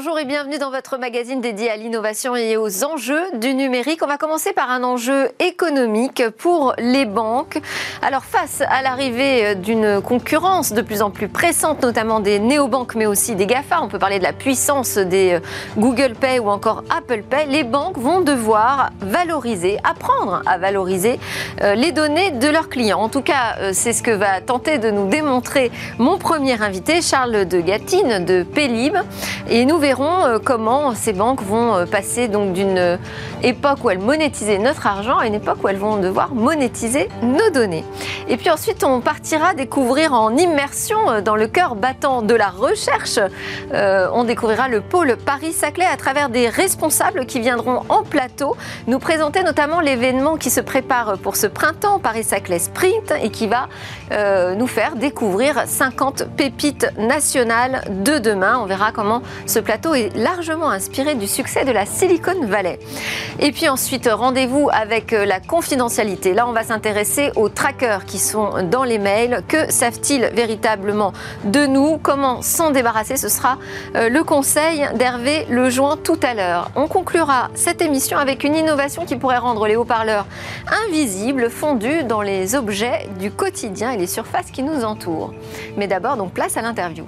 Bonjour et bienvenue dans votre magazine dédié à l'innovation et aux enjeux du numérique. On va commencer par un enjeu économique pour les banques. Alors face à l'arrivée d'une concurrence de plus en plus pressante, notamment des néobanques mais aussi des GAFA, on peut parler de la puissance des euh, Google Pay ou encore Apple Pay, les banques vont devoir valoriser, apprendre à valoriser euh, les données de leurs clients. En tout cas, euh, c'est ce que va tenter de nous démontrer mon premier invité, Charles de Gatine de Pélib. Verrons euh, comment ces banques vont euh, passer donc d'une euh, époque où elles monétisaient notre argent à une époque où elles vont devoir monétiser nos données. Et puis ensuite, on partira découvrir en immersion dans le cœur battant de la recherche. on découvrira le pôle Paris-Saclay à travers des responsables qui viendront en plateau nous présenter notamment l'événement qui se prépare pour ce printemps Paris-Saclay Sprint et qui va nous faire découvrir 50 pépites nationales de demain. On verra comment ce plateau est largement inspiré du succès de la Silicon Valley. Et puis ensuite, rendez-vous avec euh, la confidentialité. Là, on va s'intéresser aux trackers qui sont dans les mails. Que savent-ils véritablement de nous? Comment s'en débarrasser? Ce sera euh, le conseil d'Hervé Lejoin tout à l'heure. On conclura cette émission avec une innovation qui pourrait rendre les haut-parleurs invisibles, fondus dans les objets du quotidien et les surfaces qui nous entourent. Mais d'abord, donc place à l'interview.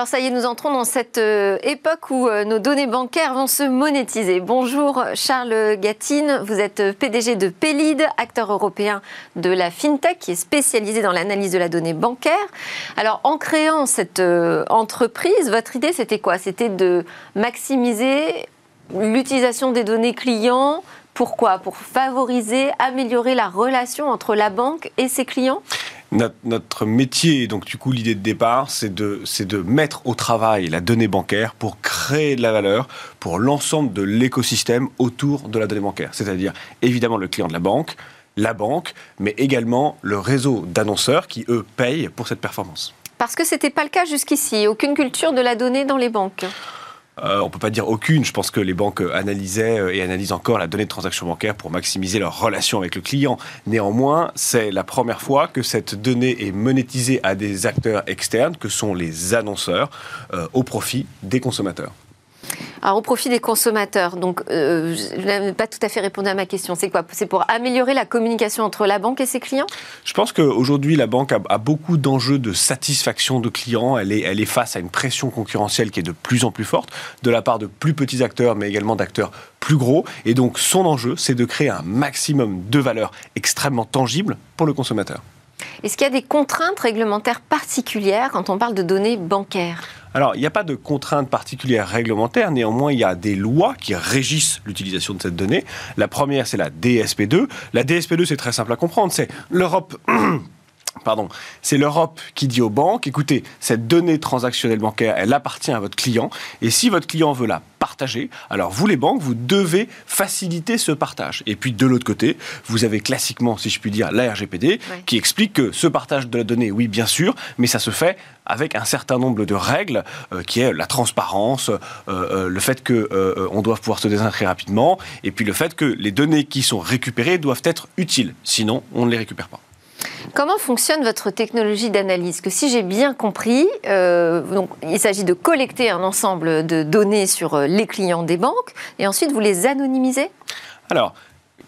Alors ça y est, nous entrons dans cette euh, époque où euh, nos données bancaires vont se monétiser. Bonjour Charles Gatine, vous êtes PDG de Pelid, acteur européen de la FinTech qui est spécialisé dans l'analyse de la donnée bancaire. Alors en créant cette euh, entreprise, votre idée c'était quoi? C'était de maximiser l'utilisation des données clients, pourquoi? Pour favoriser, améliorer la relation entre la banque et ses clients? Notre, métier, donc du coup l'idée de départ, c'est de, de mettre au travail la donnée bancaire pour créer de la valeur pour l'ensemble de l'écosystème autour de la donnée bancaire. C'est-à-dire évidemment le client de la banque, la banque, mais également le réseau d'annonceurs qui, eux, payent pour cette performance. Parce que ce n'était pas le cas jusqu'ici, aucune culture de la donnée dans les banques. Euh, on ne peut pas dire aucune. Je pense que les banques analysaient euh, et analysent encore la donnée de transaction bancaire pour maximiser leur relation avec le client. Néanmoins, c'est la première fois que cette donnée est monétisée à des acteurs externes, que sont les annonceurs, euh, au profit des consommateurs. Alors, au profit des consommateurs, donc euh, je n'ai pas tout à fait répondu à ma question. C'est quoi? C'est pour améliorer la communication entre la banque et ses clients? Je pense qu'aujourd'hui, la banque a, beaucoup d'enjeux de satisfaction de clients. Elle est, elle est face à une pression concurrentielle qui est de plus en plus forte, de la part de plus petits acteurs, mais également d'acteurs plus gros. Et donc, son enjeu, c'est de créer un maximum de valeur extrêmement tangible pour le consommateur. Est-ce qu'il y a des contraintes réglementaires particulières quand on parle de données bancaires? Alors, il n'y a pas de contraintes particulières réglementaires, néanmoins, il y a des lois qui régissent l'utilisation de cette donnée. La première, c'est la DSP2. La DSP2, c'est très simple à comprendre, c'est l'Europe... Pardon, c'est l'Europe qui dit aux banques, écoutez, cette donnée transactionnelle bancaire, elle appartient à votre client, et si votre client veut la partager, alors vous les banques, vous devez faciliter ce partage. Et puis de l'autre côté, vous avez classiquement, si je puis dire, la RGPD, qui explique que ce partage de la donnée, oui, bien sûr, mais ça se fait avec un certain nombre de règles, euh, qui est la transparence, euh, euh, le fait qu'on on doit pouvoir se désinscrire rapidement, et puis le fait que les données qui sont récupérées doivent être utiles, sinon on ne les récupère pas. Comment fonctionne votre technologie d'analyse Que si j'ai bien compris, donc, il s'agit de collecter un ensemble de données sur les clients des banques et ensuite vous les anonymisez? Alors,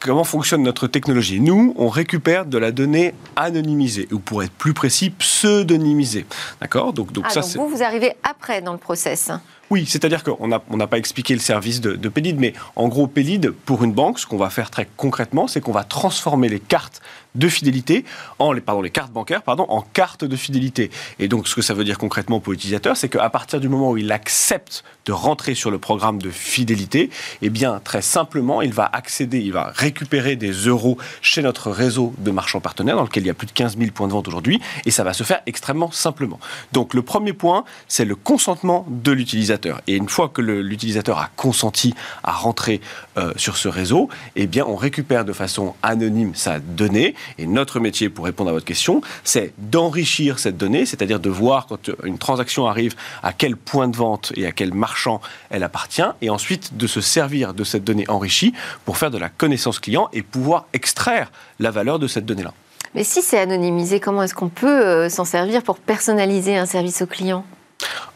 comment fonctionne notre technologie? Nous, on récupère de la donnée anonymisée, ou pour être plus précis, pseudonymisée. D'accord? Donc, donc, ah, ça, donc vous, vous arrivez après dans le process oui, c'est-à-dire qu'on n'a on pas expliqué le service de, de mais en gros, Pélide, pour une banque, ce qu'on va faire très concrètement, c'est qu'on va transformer les cartes de fidélité, en pardon, les cartes bancaires, pardon, en cartes de fidélité. Et donc, ce que ça veut dire concrètement pour l'utilisateur, c'est qu'à partir du moment où il accepte de rentrer sur le programme de fidélité, eh bien, très simplement, il va accéder, il va récupérer des euros chez notre réseau de marchands partenaires, dans lequel il y a plus de 15 000 points de vente aujourd'hui, et ça va se faire extrêmement simplement. Donc, le premier point, c'est le consentement de l'utilisateur. Et une fois que l'utilisateur a consenti à rentrer euh, sur ce réseau, eh bien, on récupère de façon anonyme sa donnée, et notre métier, pour répondre à votre question, c'est d'enrichir cette donnée, c'est-à-dire de voir quand une transaction arrive, à quel point de vente et à quel marchand elle appartient, et ensuite de se servir de cette donnée enrichie pour faire de la connaissance client et pouvoir extraire la valeur de cette donnée-là. Mais si c'est anonymisé, comment est-ce qu'on peut s'en servir pour personnaliser un service au client?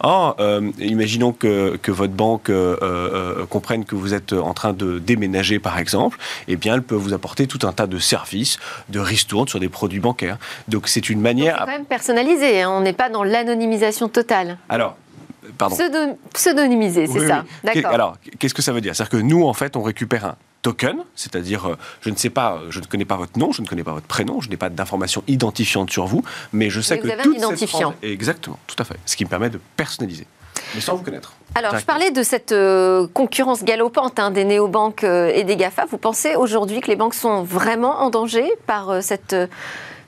Ah, euh, imaginons que, votre banque euh, euh, comprenne que vous êtes en train de déménager, par exemple, eh bien, elle peut vous apporter tout un tas de services, de ristournes sur des produits bancaires. Donc, c'est une manière. C'est quand même personnalisé, hein. on n'est pas dans l'anonymisation totale. Alors, Pardon. pseudonymisé, c'est ça. D'accord. Alors, qu'est-ce que ça veut dire? C'est-à-dire que nous, en fait, on récupère un token, c'est-à-dire euh, je ne sais pas, je ne connais pas votre nom, je ne connais pas votre prénom, je n'ai pas d'informations identifiantes sur vous, mais je sais que vous avez un identifiant. exactement, tout à fait, ce qui me permet de personnaliser, mais sans vous connaître. Alors, je parlais de cette euh, concurrence galopante hein, des néobanques euh, et des GAFA. Vous pensez aujourd'hui que les banques sont vraiment en danger par cette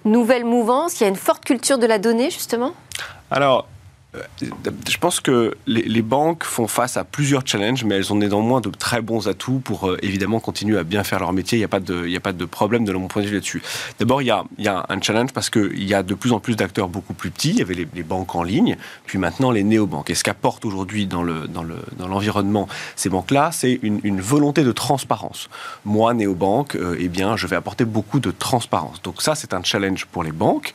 nouvelle mouvance? Il y a une forte culture de la donnée, justement? Alors, euh, je pense que les, banques font face à plusieurs challenges, mais elles ont néanmoins de très bons atouts pour euh, évidemment continuer à bien faire leur métier. Il n'y a, pas de, problème de mon point de vue là-dessus. D'abord, il, y a, un challenge parce qu'il y a de plus en plus d'acteurs beaucoup plus petits. Il y avait les, banques en ligne, puis maintenant les néobanques. Et ce qu'apportent aujourd'hui dans, le, dans, le, dans l'environnement ces banques-là, c'est une, volonté de transparence. Moi, néobanque, euh, eh bien, je vais apporter beaucoup de transparence. Donc ça, c'est un challenge pour les banques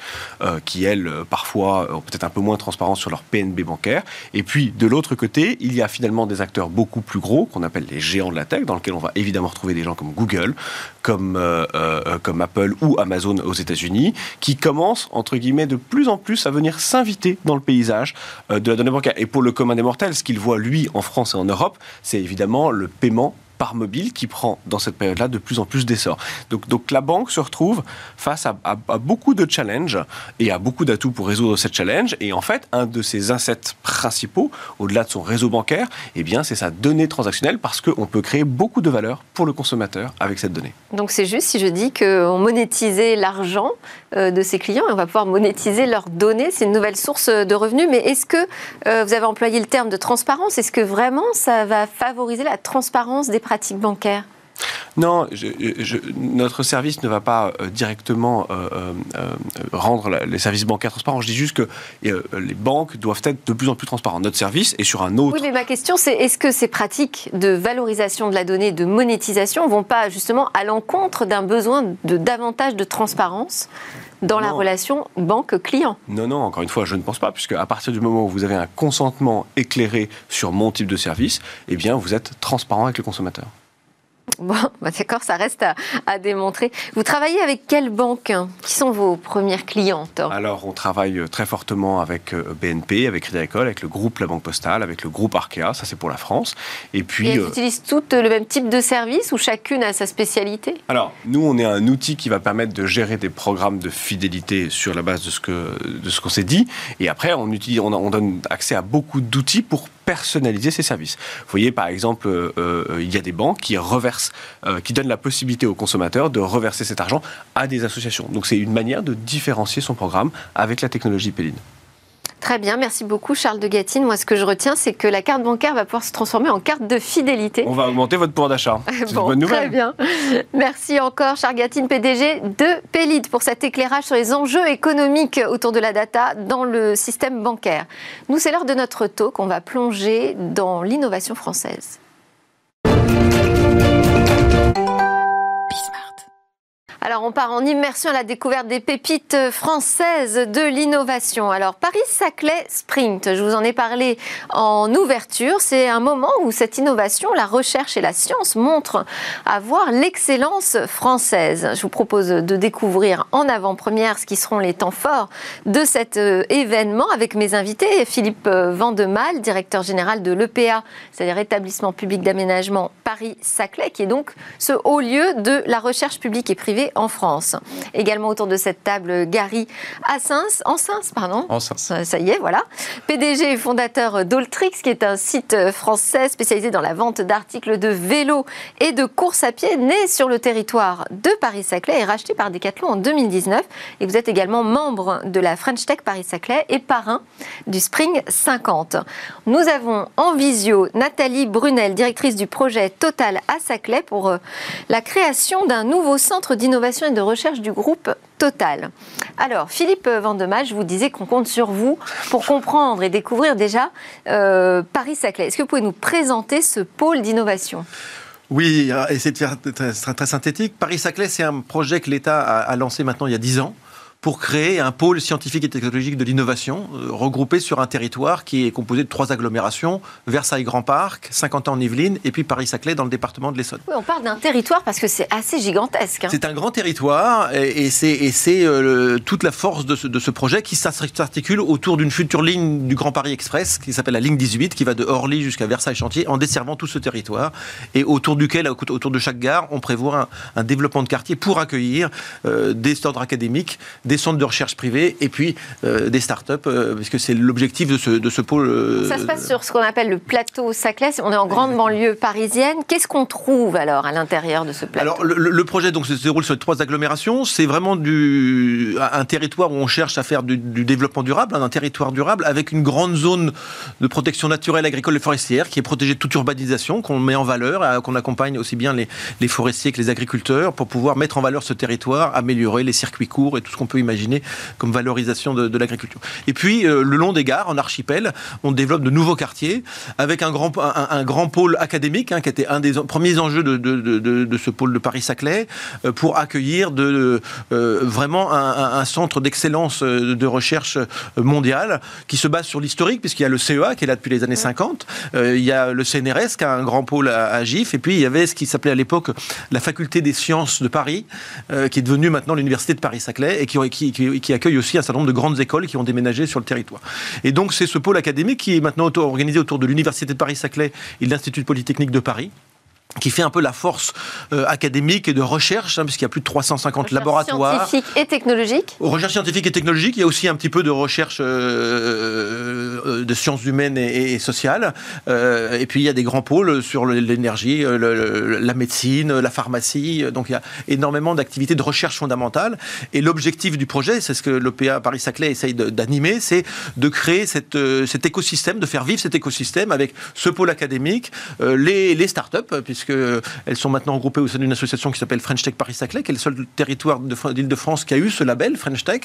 qui, elles, parfois, ont peut-être un peu moins de transparence sur leur PNB bancaire. Et puis, de l'autre côté, il y a finalement des acteurs beaucoup plus gros, qu'on appelle les géants de la tech, dans lesquels on va évidemment retrouver des gens comme Google, comme, euh, euh, comme Apple ou Amazon aux États-Unis, qui commencent, entre guillemets, de plus en plus à venir s'inviter dans le paysage euh, de la donnée bancaire. Et pour le commun des mortels, ce qu'il voit, lui, en France et en Europe, c'est évidemment le paiement par mobile qui prend dans cette période-là de plus en plus d'essor. Donc, donc la banque se retrouve face à, beaucoup de challenges et à beaucoup d'atouts pour résoudre cette challenge. Et en fait, un de ses assets principaux, au-delà de son réseau bancaire, eh bien, c'est sa donnée transactionnelle parce qu'on peut créer beaucoup de valeur pour le consommateur avec cette donnée. Donc c'est juste si je dis qu'on monétisait l'argent de ses clients et on va pouvoir monétiser leurs données. C'est une nouvelle source de revenus. Mais est-ce que euh, vous avez employé le terme de transparence? Est-ce que vraiment ça va favoriser la transparence des pratiques bancaire non, notre service ne va pas euh, directement euh, euh, rendre les services bancaires transparents. Je dis juste que les banques doivent être de plus en plus transparentes. Notre service est sur un autre. Oui, mais ma question, c'est est-ce que ces pratiques de valorisation de la donnée, de monétisation, vont pas justement à l'encontre d'un besoin de davantage de transparence dans la relation banque-client? Non, non, encore une fois, je ne pense pas, puisque à partir du moment où vous avez un consentement éclairé sur mon type de service, eh bien, vous êtes transparent avec le consommateur. Bon, bah, d'accord, ça reste à, démontrer. Vous travaillez avec quelles banques Qui sont vos premières clientes? Alors, on travaille euh, très fortement avec euh, BNP, avec Crédit Agricole, avec le groupe La Banque Postale, avec le groupe Arkea, ça c'est pour la France. Et puis. elles euh, utilisent toutes le même type de service ou chacune a sa spécialité? Alors, nous, on est un outil qui va permettre de gérer des programmes de fidélité sur la base de ce qu'on s'est dit. Et après, on, utilise, on, on donne accès à beaucoup d'outils pour personnaliser ces services. Vous voyez, par exemple, euh, euh, il y a des banques qui reversent, euh, qui donnent la possibilité aux consommateurs de reverser cet argent à des associations. Donc c'est une manière de différencier son programme avec la technologie Péline. Très bien, merci beaucoup Charles de Gatine. Moi, ce que je retiens, c'est que la carte bancaire va pouvoir se transformer en carte de fidélité. On va augmenter votre pouvoir d'achat. C'est une bonne nouvelle. Très bien. Merci encore Charles Gatine, PDG de Pélide, pour cet éclairage sur les enjeux économiques autour de la data dans le système bancaire. Nous, c'est l'heure de notre talk. On va plonger dans l'innovation française. Alors on part en immersion à la découverte des pépites françaises de l'innovation. Alors Paris-Saclay Sprint, je vous en ai parlé en ouverture, c'est un moment où cette innovation, la recherche et la science montrent avoir l'excellence française. Je vous propose de découvrir en avant-première ce qui seront les temps forts de cet euh, événement avec mes invités, Philippe Vandemal, directeur général de l'EPA, c'est-à-dire établissement public d'aménagement Paris-Saclay, qui est donc ce haut lieu de la recherche publique et privée en France. Également autour de cette table, Gary Assens, Ansens, pardon. Ça y est, voilà. PDG et fondateur d'Oltrix, qui est un site français spécialisé dans la vente d'articles de vélo et de course à pied, né sur le territoire de Paris-Saclay et racheté par Decathlon en 2019. Et vous êtes également membre de la French Tech Paris-Saclay et parrain du Spring 50. Nous avons en visio Nathalie Brunel, directrice du projet Total à Saclay pour euh, la création d'un nouveau centre d'innovation et de recherche du groupe Total. Alors, Philippe Vandemal, je vous disais qu'on compte sur vous pour comprendre et découvrir déjà euh, Paris-Saclay. Est-ce que vous pouvez nous présenter ce pôle d'innovation? Oui, essayer de faire très, très synthétique. Paris-Saclay, c'est un projet que l'État a, lancé maintenant il y a 10 ans, pour créer un pôle scientifique et technologique de l'innovation regroupé sur un territoire qui est composé de trois agglomérations Versailles Grand Parc, 50 ans en Yvelines et puis Paris-Saclay dans le département de l'Essonne. Oui, on parle d'un territoire parce que c'est assez gigantesque. Hein. C'est un grand territoire et, c'est toute la force de ce, de ce projet qui s'articule autour d'une future ligne du Grand Paris Express qui s'appelle la ligne 18 qui va de Orly jusqu'à Versailles-Chantier en desservant tout ce territoire et autour duquel, autour de chaque gare, on prévoit un, développement de quartier pour accueillir euh, des centres académiques, des centres de recherche privés et puis euh, des start-up, euh, puisque c'est l'objectif de ce, de ce pôle. Ça se passe sur ce qu'on appelle le plateau Saclay. On est en grande banlieue parisienne. Qu'est-ce qu'on trouve alors à l'intérieur de ce plateau? Alors le, projet donc se déroule sur trois agglomérations. C'est vraiment du, un territoire où on cherche à faire du, développement durable, un territoire durable avec une grande zone de protection naturelle, agricole et forestière qui est protégée de toute urbanisation, qu'on met en valeur, qu'on accompagne aussi bien les, les, forestiers que les agriculteurs pour pouvoir mettre en valeur ce territoire, améliorer les circuits courts et tout ce qu'on peut imaginer comme valorisation de, l'agriculture. Et puis, euh, le long des gares, en archipel, on développe de nouveaux quartiers avec un grand, un, grand pôle académique hein, qui était un des premiers enjeux de, de ce pôle de Paris-Saclay euh, pour accueillir de, euh, vraiment un, un centre d'excellence de recherche mondiale qui se base sur l'historique puisqu'il y a le CEA qui est là depuis les années 50, il y a le CNRS qui a un grand pôle à, GIF et puis il y avait ce qui s'appelait à l'époque la faculté des sciences de Paris, qui est devenue maintenant l'université de Paris-Saclay et qui, qui, accueille aussi un certain nombre de grandes écoles qui ont déménagé sur le territoire. Et donc c'est ce pôle académique qui est maintenant organisé autour de l'université de Paris-Saclay et de l'Institut polytechnique de Paris qui fait un peu la force euh, académique et de recherche, hein, puisqu'il y a plus de 350 recherche laboratoires. Scientifique et technologique Recherche scientifique et technologique. Il y a aussi un petit peu de recherche euh, euh, de sciences humaines et, sociales. et puis il y a des grands pôles sur l'énergie, la médecine, la pharmacie. Donc il y a énormément d'activités de recherche fondamentale. Et l'objectif du projet, c'est ce que l'OPA Paris-Saclay essaye d'animer, c'est de créer cette, cet écosystème, de faire vivre cet écosystème avec ce pôle académique, les, les start-up, puisque puisqu'elles sont maintenant regroupées au sein d'une association qui s'appelle French Tech Paris-Saclay, qui est le seul territoire d'Île-de-France qui a eu ce label, French Tech.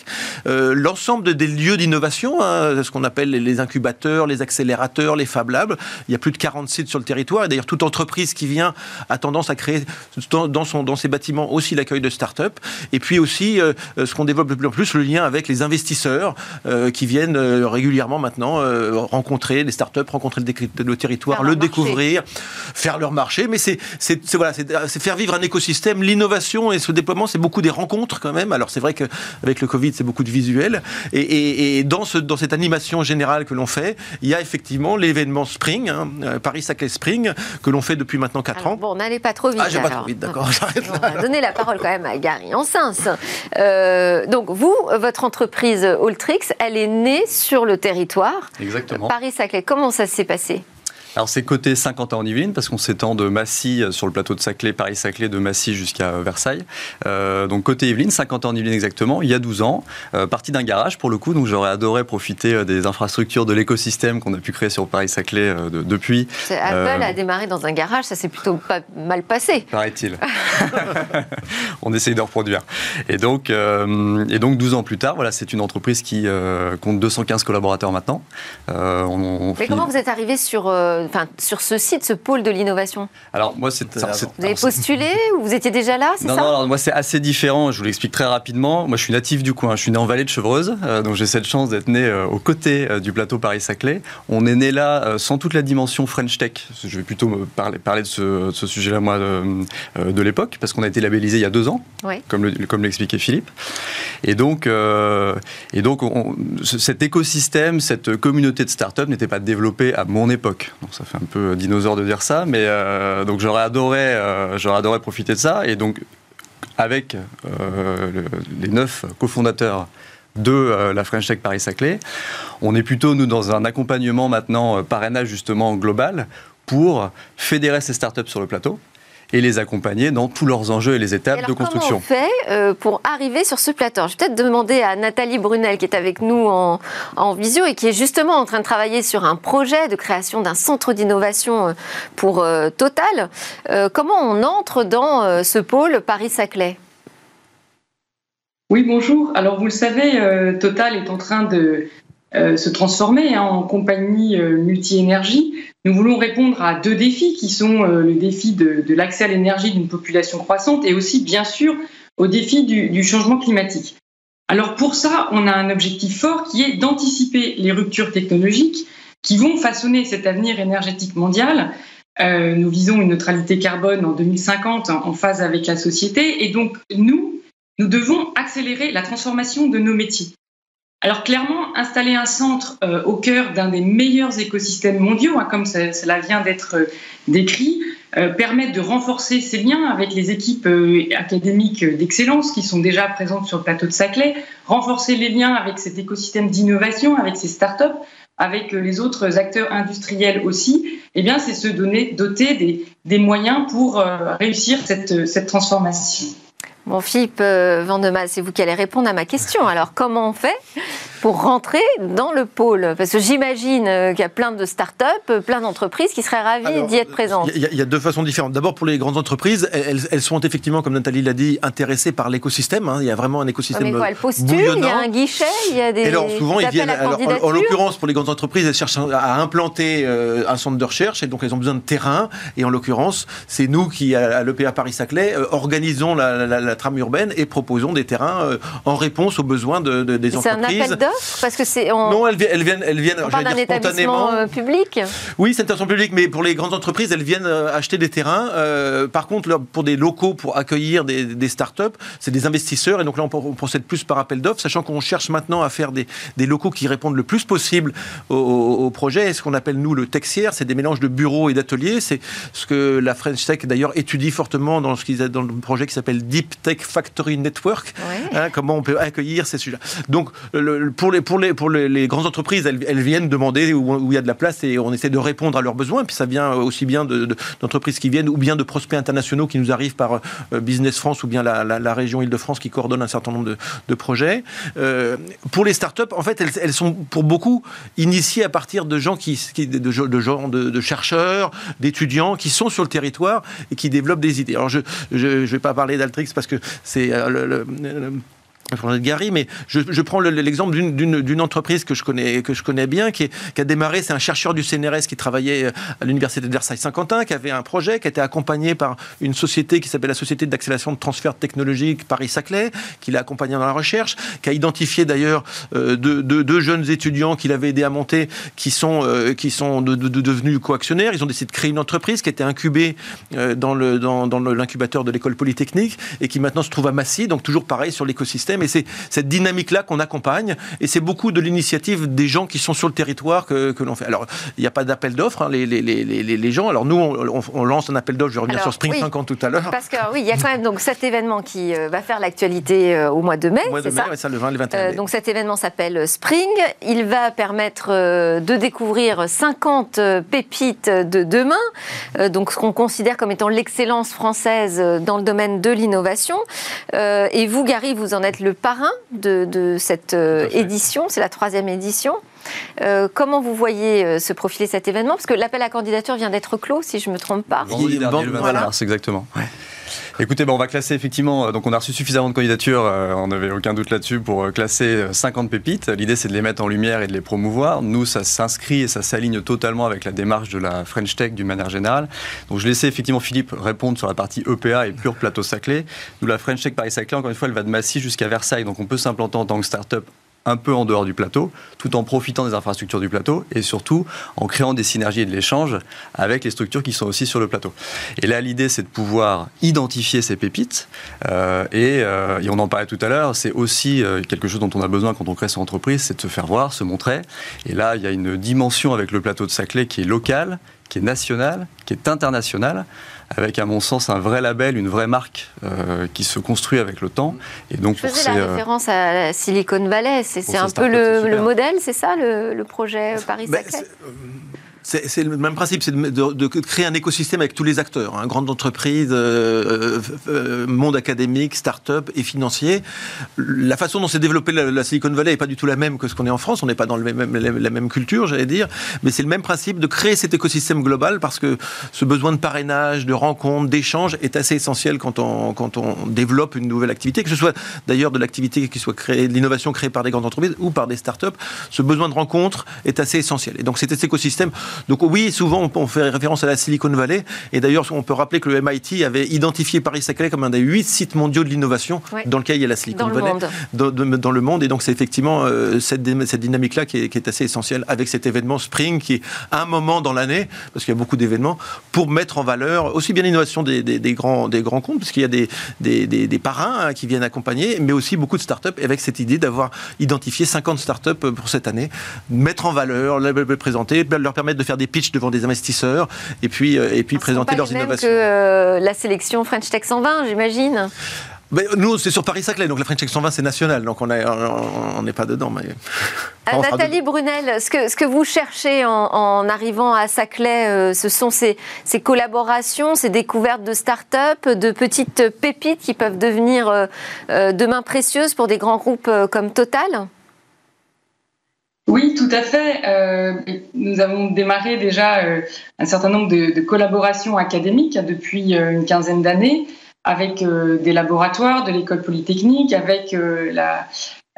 Euh, l'ensemble des lieux d'innovation, hein, ce qu'on appelle les incubateurs, les accélérateurs, les Fab Labs, il y a plus de 40 sites sur le territoire, et d'ailleurs toute entreprise qui vient a tendance à créer dans, son, dans ses bâtiments aussi l'accueil de start-up, et puis aussi euh, ce qu'on développe de plus en plus, le lien avec les investisseurs euh, qui viennent régulièrement maintenant rencontrer les start-up, rencontrer le, territoire, le découvrir, faire leur marché, mais c'est voilà, c'est faire vivre un écosystème. L'innovation et ce déploiement, c'est beaucoup des rencontres quand même. Alors c'est vrai qu'avec le Covid, c'est beaucoup de visuels. Et, dans, ce, dans cette animation générale que l'on fait, il y a effectivement l'événement Spring, hein, euh, Paris Saclay Spring, que l'on fait depuis maintenant 4 ans. Bon, n'allez pas trop vite. Ah, j'ai pas trop vite, d'accord. On va donner la parole quand même à Gary en Euh, donc vous, votre entreprise Alltrix, elle est née sur le territoire. Exactement. Paris Saclay, comment ça s'est passé? Alors c'est côté 50 ans en Yvelines parce qu'on s'étend de Massy euh, sur le plateau de Saclay, Paris-Saclay, de Massy jusqu'à euh, Versailles. Euh, donc côté Yvelines, 50 ans en Yvelines exactement, il y a 12 ans, parti d'un garage pour le coup, donc j'aurais adoré profiter des infrastructures de l'écosystème qu'on a pu créer sur Paris-Saclay depuis. Apple a démarré dans un garage, ça s'est plutôt pas mal passé. Paraît-il. on essaye de reproduire. Et donc, et donc 12 ans plus tard, voilà, c'est une entreprise qui compte 215 collaborateurs maintenant. Mais comment vous êtes arrivé sur sur ce site, ce pôle de l'innovation Alors moi, c'est. Vous avez postulé ou vous étiez déjà là, ça Non, moi c'est assez différent. Je vous l'explique très rapidement. Moi, je suis natif du coin. Je suis né en vallée de Chevreuse, euh, donc j'ai cette chance d'être né euh, aux côtés euh, du plateau Paris-Saclay. On est né là sans toute la dimension French Tech. Je vais plutôt me parler, parler de ce, sujet-là moi de, l'époque, parce qu'on a été labellisé il y a deux ans, comme comme l'expliquait Philippe. Et donc, et donc, cet écosystème, cette communauté de start-up n'était pas développée à mon époque ça fait un peu dinosaure de dire ça, mais euh, donc j'aurais adoré, euh, j'aurais adoré profiter de ça. Et donc, avec euh, les neuf cofondateurs de la French Tech Paris-Saclay, on est plutôt, nous, dans un accompagnement maintenant, parrainage justement global, pour fédérer ces startups sur le plateau et les accompagner dans tous leurs enjeux et les étapes de construction. Comment on fait euh, pour arriver sur ce plateau? Je vais peut-être demander à Nathalie Brunel qui est avec nous en, en, visio et qui est justement en train de travailler sur un projet de création d'un centre d'innovation euh, pour euh, Total. comment on entre dans ce pôle Paris-Saclay? Oui, bonjour. Alors vous le savez, Total est en train de se transformer hein, en compagnie multi-énergie. Nous voulons répondre à deux défis qui sont euh, le défi de, l'accès à l'énergie d'une population croissante et aussi, bien sûr, au défi du, changement climatique. Alors pour ça, on a un objectif fort qui est d'anticiper les ruptures technologiques qui vont façonner cet avenir énergétique mondial. Euh, nous visons une neutralité carbone en 2050 en phase avec la société et donc nous, nous devons accélérer la transformation de nos métiers. Alors clairement, installer un centre euh, au cœur d'un des meilleurs écosystèmes mondiaux, hein, comme cela vient d'être euh, décrit, euh, permet de renforcer ces liens avec les équipes académiques d'excellence qui sont déjà présentes sur le plateau de Saclay, renforcer les liens avec cet écosystème d'innovation, avec ces startups, avec les autres acteurs industriels aussi. Eh bien, c'est se doter des, moyens pour réussir cette transformation. Bon, Philippe euh, Vandemal, c'est vous qui allez répondre à ma question. Alors, comment on fait pour rentrer dans le pôle? Parce que j'imagine euh, qu'il y a plein de start-up, euh, plein d'entreprises qui seraient ravies d'y être présentes. Il y, a deux façons différentes. D'abord, pour les grandes entreprises, elles, sont effectivement, comme Nathalie l'a dit, intéressées par l'écosystème. Hein. Il y a vraiment un écosystème. Mais quoi, elles postulent, il y a un guichet, il y a des. alors, souvent, ils viennent. en, l'occurrence, pour les grandes entreprises, elles cherchent à implanter un centre de recherche et donc elles ont besoin de terrain. Et en l'occurrence, c'est nous qui, à l'EPA Paris-Saclay, organisons la, la trame urbaine et proposons des terrains euh, en réponse aux besoins de, des entreprises. C'est un appel d'offres parce que c'est non, elles, elles, viennent, elles viennent. On parle d'un établissement euh, public. Oui, c'est un établissement public, mais pour les grandes entreprises, elles viennent euh, acheter des terrains. par contre, pour des locaux pour accueillir des, des start-up, c'est des investisseurs et donc là on, procède plus par appel d'offres, sachant qu'on cherche maintenant à faire des, des, locaux qui répondent le plus possible au, au projet. ce qu'on appelle nous le texière, c'est des mélanges de bureaux et d'ateliers. C'est ce que la French Tech d'ailleurs étudie fortement dans, ce dans le projet qui s'appelle Deep Tech Factory Network, hein, comment on peut accueillir ces sujets. Donc, pour, les, pour, les, pour les, grandes entreprises, elles, viennent demander où, il y a de la place et on essaie de répondre à leurs besoins. Puis ça vient aussi bien d'entreprises qui viennent ou bien de prospects internationaux qui nous arrivent par euh, Business France ou bien la, région Île-de-France qui coordonne un certain nombre de, projets. Euh, pour les startups, en fait, elles, sont pour beaucoup initiées à partir de gens qui, de, de, gens, de, chercheurs, d'étudiants qui sont sur le territoire et qui développent des idées. Alors je ne vais pas parler d'Altrix parce que c'est le, le, le mais je, prends l'exemple d'une entreprise que je connais que je connais bien, qui, a démarré. C'est un chercheur du CNRS qui travaillait euh, à l'université de Versailles-Saint-Quentin, qui avait un projet qui a été accompagné par une société qui s'appelle la Société d'accélération de transfert technologique Paris-Saclay, qui l'a accompagné dans la recherche, qui a identifié d'ailleurs euh, deux, jeunes étudiants qu'il avait aidé à monter, qui sont euh, devenus coactionnaires. Ils ont décidé de créer une entreprise qui a été incubée dans, dans l'incubateur de l'école polytechnique et qui maintenant se trouve à Massy. Donc toujours pareil sur l'écosystème et c'est cette dynamique-là qu'on accompagne. Et c'est beaucoup de l'initiative des gens qui sont sur le territoire que, l'on fait. Alors, il n'y a pas d'appel d'offres, hein, les, les, les, les, gens. Alors, nous, on, lance un appel d'offres. Je revenir sur Spring 50 tout à l'heure. Parce que oui, il y a quand même donc, cet événement qui euh, va faire l'actualité euh, au mois de mai. Au mois de mai, ça, le 20 le 21 euh, donc, cet événement s'appelle Spring. Il va permettre de découvrir 50 pépites de demain. donc, ce qu'on considère comme étant l'excellence française dans le domaine de l'innovation. et vous, Gary, vous en êtes le parrain de, cette euh, édition, c'est la troisième édition. Euh, comment vous voyez euh, se profiler cet événement? Parce que l'appel à candidature vient d'être clos, si je ne me trompe pas. Vendredi dernier, le 21 mars, exactement. Écoutez, ben, on va classer effectivement, euh, donc on a reçu suffisamment de candidatures, euh, on n'avait aucun doute là-dessus, pour euh, classer 50 pépites. L'idée, c'est de les mettre en lumière et de les promouvoir. Nous, ça s'inscrit et ça s'aligne totalement avec la démarche de la French Tech d'une manière générale. Donc je laissais effectivement Philippe répondre sur la partie EPA et pur plateau Saclay. Nous, la French Tech Paris-Saclay, encore une fois, elle va de Massy jusqu'à Versailles. Donc on peut s'implanter en tant que start-up un peu en dehors du plateau, tout en profitant des infrastructures du plateau et surtout en créant des synergies et de l'échange avec les structures qui sont aussi sur le plateau. Et là, l'idée, c'est de pouvoir identifier ces pépites euh, euh, et, on en parlait tout à l'heure, c'est aussi euh, quelque chose dont on a besoin quand on crée son entreprise, c'est de se faire voir, se montrer. Et là, il y a une dimension avec le plateau de Saclay qui est locale, qui est nationale, qui est internationale avec à mon sens un vrai label, une vraie marque euh, qui se construit avec le temps. Et donc, Je faisais la euh, référence à Silicon Valley, c'est un peu le, modèle, c'est ça le, projet Paris-Saclay ben, c'est le même principe, c'est de, créer un écosystème avec tous les acteurs, hein, grande entreprise, euh, euh, euh, monde académique, start-up et financier. La façon dont s'est développée la, Silicon Valley n'est pas du tout la même que ce qu'on est en France. On n'est pas dans la, même culture, j'allais dire, mais c'est le même principe de créer cet écosystème global parce que ce besoin de parrainage, de rencontre, d'échange est assez essentiel quand on, développe une nouvelle activité, que ce soit d'ailleurs de l'activité qui soit créée, de l'innovation créée par des grandes entreprises ou par des start-up. Ce besoin de rencontre est assez essentiel. Et donc cet écosystème Donc oui, souvent on fait référence à la Silicon Valley. Et d'ailleurs, on peut rappeler que le MIT avait identifié Paris-Saclay comme un des huit sites mondiaux de l'innovation dans lequel il y a la Silicon Valley dans, dans, le monde. Et donc c'est effectivement euh, cette, cette dynamique-là qui, est, assez essentielle avec cet événement Spring qui est un moment dans l'année, parce qu'il y a beaucoup d'événements, pour mettre en valeur aussi bien l'innovation des, des, grands, des grands comptes, parce qu'il y a des, des, des parrains hein, qui viennent accompagner, mais aussi beaucoup de startups, avec cette idée d'avoir identifié 50 startups pour cette année, mettre en valeur, les présenter, leur permettre de faire des pitchs devant des investisseurs, et puis, euh, et puis présenter leurs innovations. que euh, la sélection French Tech 120, j'imagine nous, c'est sur Paris-Saclay, donc la French Tech 120, c'est national, donc on n'est pas dedans. Mais... Euh, Nathalie Brunel, ce que, ce que vous cherchez en, arrivant à Saclay, euh, ce sont ces, ces, collaborations, ces découvertes de start-up, de petites pépites qui peuvent devenir euh, demain précieuses pour des grands groupes comme Total? Oui, tout à fait. nous avons démarré déjà un certain nombre de, collaborations académiques depuis une quinzaine d'années avec euh, des laboratoires de l'école polytechnique, avec euh,